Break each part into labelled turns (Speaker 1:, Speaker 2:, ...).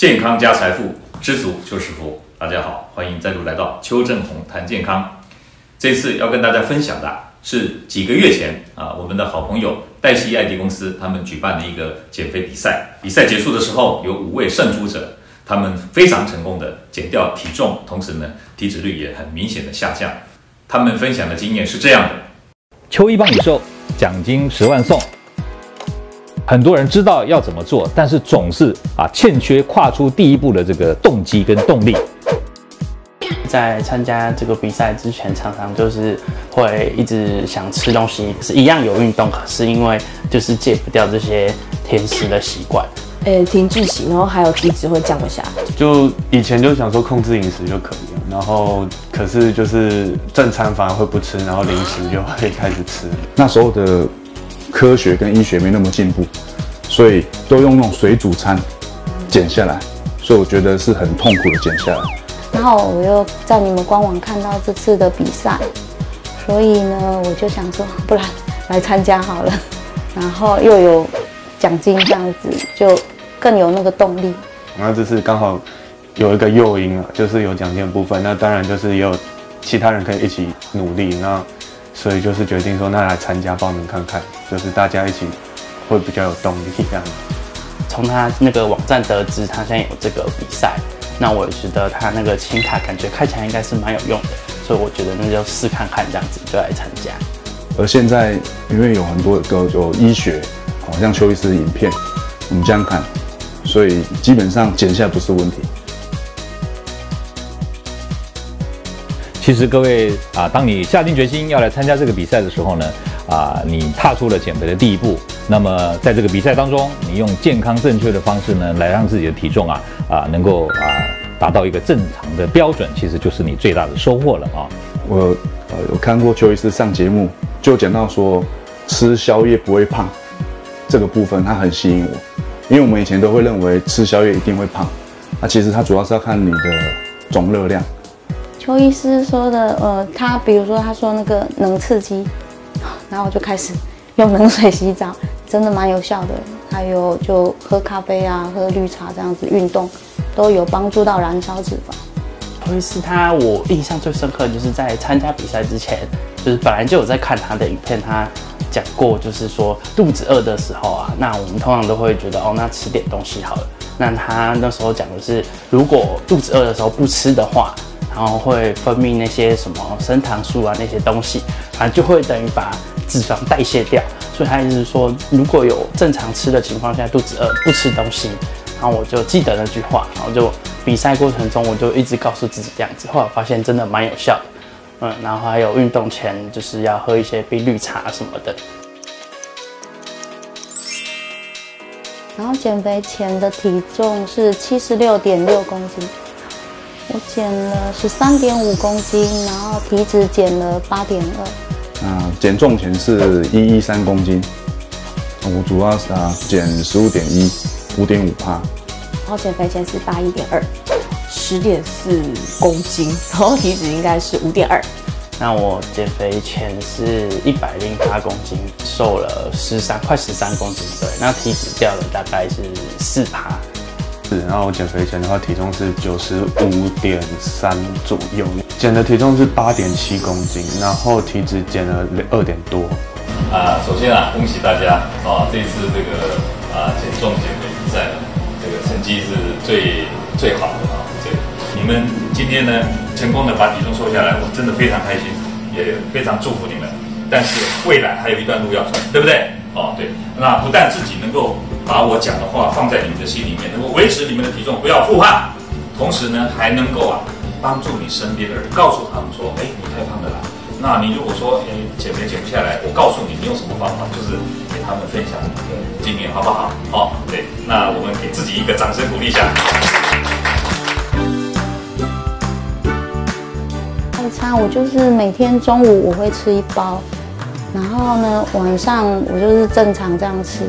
Speaker 1: 健康加财富，知足就是福。大家好，欢迎再度来到邱正红谈健康。这次要跟大家分享的是几个月前啊，我们的好朋友黛西艾迪公司他们举办的一个减肥比赛。比赛结束的时候，有五位胜出者，他们非常成功的减掉体重，同时呢，体脂率也很明显的下降。他们分享的经验是这样的：
Speaker 2: 邱医帮你瘦，奖金十万送。很多人知道要怎么做，但是总是啊欠缺跨出第一步的这个动机跟动力。
Speaker 3: 在参加这个比赛之前，常常就是会一直想吃东西，是一样有运动，可是因为就是戒不掉这些甜食的习惯，
Speaker 4: 呃，停滞期，然后还有体脂会降不下。
Speaker 5: 就以前就想说控制饮食就可以了，然后可是就是正餐反而会不吃，然后零食就会开始吃。
Speaker 6: 那时候的。科学跟医学没那么进步，所以都用那种水煮餐减下来，所以我觉得是很痛苦的减下来。
Speaker 7: 然后我又在你们官网看到这次的比赛，所以呢，我就想说，不然来参加好了。然后又有奖金这样子，就更有那个动力。
Speaker 5: 那这次刚好有一个诱因啊，就是有奖金的部分，那当然就是也有其他人可以一起努力。那所以就是决定说，那来参加报名看看，就是大家一起会比较有动力这样。
Speaker 3: 从他那个网站得知，他现在有这个比赛，那我也觉得他那个轻卡感觉开起来应该是蛮有用的，所以我觉得那就试看看这样子就来参加。
Speaker 6: 而现在因为有很多的有医学，好像邱医师的影片，我们这样看，所以基本上减下来不是问题。
Speaker 2: 其实各位啊，当你下定决心要来参加这个比赛的时候呢，啊，你踏出了减肥的第一步。那么在这个比赛当中，你用健康正确的方式呢，来让自己的体重啊啊能够啊达到一个正常的标准，其实就是你最大的收获了啊。
Speaker 6: 我呃有看过邱医师上节目，就讲到说吃宵夜不会胖这个部分，它很吸引我，因为我们以前都会认为吃宵夜一定会胖，那其实它主要是要看你的总热量。
Speaker 7: 邱医师说的，呃，他比如说他说那个冷刺激，然后我就开始用冷水洗澡，真的蛮有效的。还有就喝咖啡啊，喝绿茶这样子运动，都有帮助到燃烧脂肪。
Speaker 3: 邱医师他我印象最深刻的就是在参加比赛之前，就是本来就有在看他的影片，他讲过就是说肚子饿的时候啊，那我们通常都会觉得哦，那吃点东西好了。那他那时候讲的是，如果肚子饿的时候不吃的话。然后会分泌那些什么升糖素啊，那些东西，反正就会等于把脂肪代谢掉。所以他意思是说，如果有正常吃的情况下，肚子饿不吃东西，然后我就记得那句话，然后就比赛过程中我就一直告诉自己这样子。后来发现真的蛮有效的，嗯，然后还有运动前就是要喝一些冰绿茶什么的。
Speaker 7: 然后减肥前的体重是七十六点六公斤。我减了十三点五公斤，然后体脂减了八点二。
Speaker 6: 啊，减重前是一一三公斤，我主要是啊减十五点一，五点五趴。
Speaker 4: 然后减肥前是八一点二，十点四公斤，然后体脂应该是五点二。
Speaker 3: 那我减肥前是一百零八公斤，瘦了十三快十三公斤，对，那体脂掉了大概是四趴。
Speaker 5: 是然后我减肥前的话，体重是九十五点三左右，减的体重是八点七公斤，然后体脂减了二点多。
Speaker 1: 啊，首先啊，恭喜大家啊，这次这个啊减重减肥比赛，这个成绩是最最好的啊。这你们今天呢，成功的把体重瘦下来，我真的非常开心，也非常祝福你们。但是未来还有一段路要走，对不对？哦，对，那不但自己能够。把我讲的话放在你们的心里面，能够维持你们的体重，不要复胖，同时呢，还能够啊帮助你身边的人，告诉他们说，哎，你太胖了啦。那你如果说，哎，减肥减不下来，我告诉你，你用什么方法，就是给他们分享你的经验，好不好？好，对，那我们给自己一个掌声鼓励一下。
Speaker 7: 早餐我就是每天中午我会吃一包，然后呢晚上我就是正常这样吃。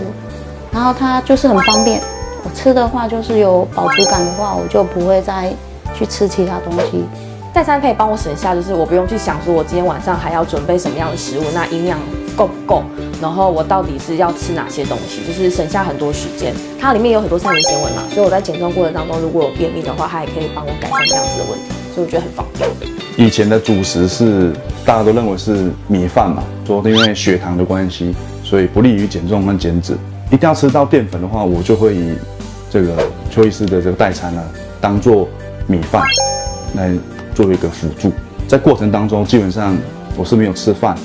Speaker 7: 然后它就是很方便，我吃的话就是有饱足感的话，我就不会再去吃其他东西。
Speaker 4: 代餐可以帮我省下，就是我不用去想说我今天晚上还要准备什么样的食物，那营养够不够，然后我到底是要吃哪些东西，就是省下很多时间。它里面有很多膳食纤维嘛，所以我在减重过程当中如果有便秘的话，它也可以帮我改善这样子的问题，所以我觉得很方便。
Speaker 6: 以前的主食是大家都认为是米饭嘛，说因为血糖的关系，所以不利于减重跟减脂。一定要吃到淀粉的话，我就会以这个邱医师的这个代餐呢，当做米饭来做一个辅助。在过程当中，基本上我是没有吃饭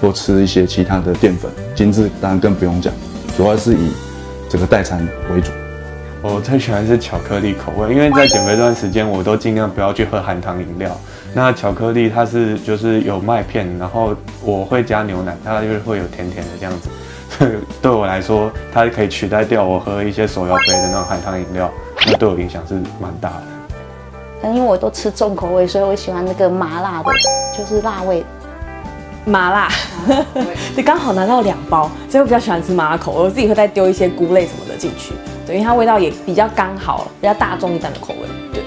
Speaker 6: 或吃一些其他的淀粉，精致当然更不用讲，主要是以这个代餐为主。
Speaker 5: 我最喜欢是巧克力口味，因为在减肥这段时间，我都尽量不要去喝含糖饮料。那巧克力它是就是有麦片，然后我会加牛奶，它就是会有甜甜的这样子。所 以对我来说，它可以取代掉我喝一些手摇杯的那种含糖饮料，那对我影响是蛮大的。
Speaker 7: 因为我都吃重口味，所以我喜欢那个麻辣的，就是辣味。
Speaker 4: 麻辣，对，刚好拿到两包，所以我比较喜欢吃麻辣口味。我自己会再丢一些菇类什么的进去，对，因为它味道也比较刚好，比较大众一点的口味。对。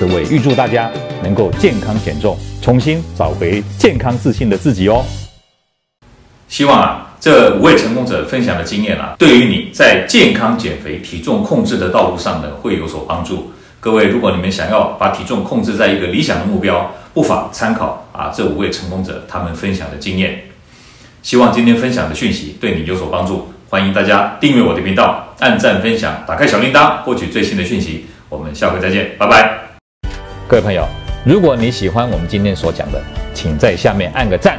Speaker 2: 各位，预祝大家能够健康减重，重新找回健康自信的自己哦。
Speaker 1: 希望啊，这五位成功者分享的经验啊，对于你在健康减肥、体重控制的道路上呢，会有所帮助。各位，如果你们想要把体重控制在一个理想的目标，不妨参考啊这五位成功者他们分享的经验。希望今天分享的讯息对你有所帮助，欢迎大家订阅我的频道，按赞分享，打开小铃铛，获取最新的讯息。我们下回再见，拜拜。
Speaker 2: 各位朋友，如果你喜欢我们今天所讲的，请在下面按个赞。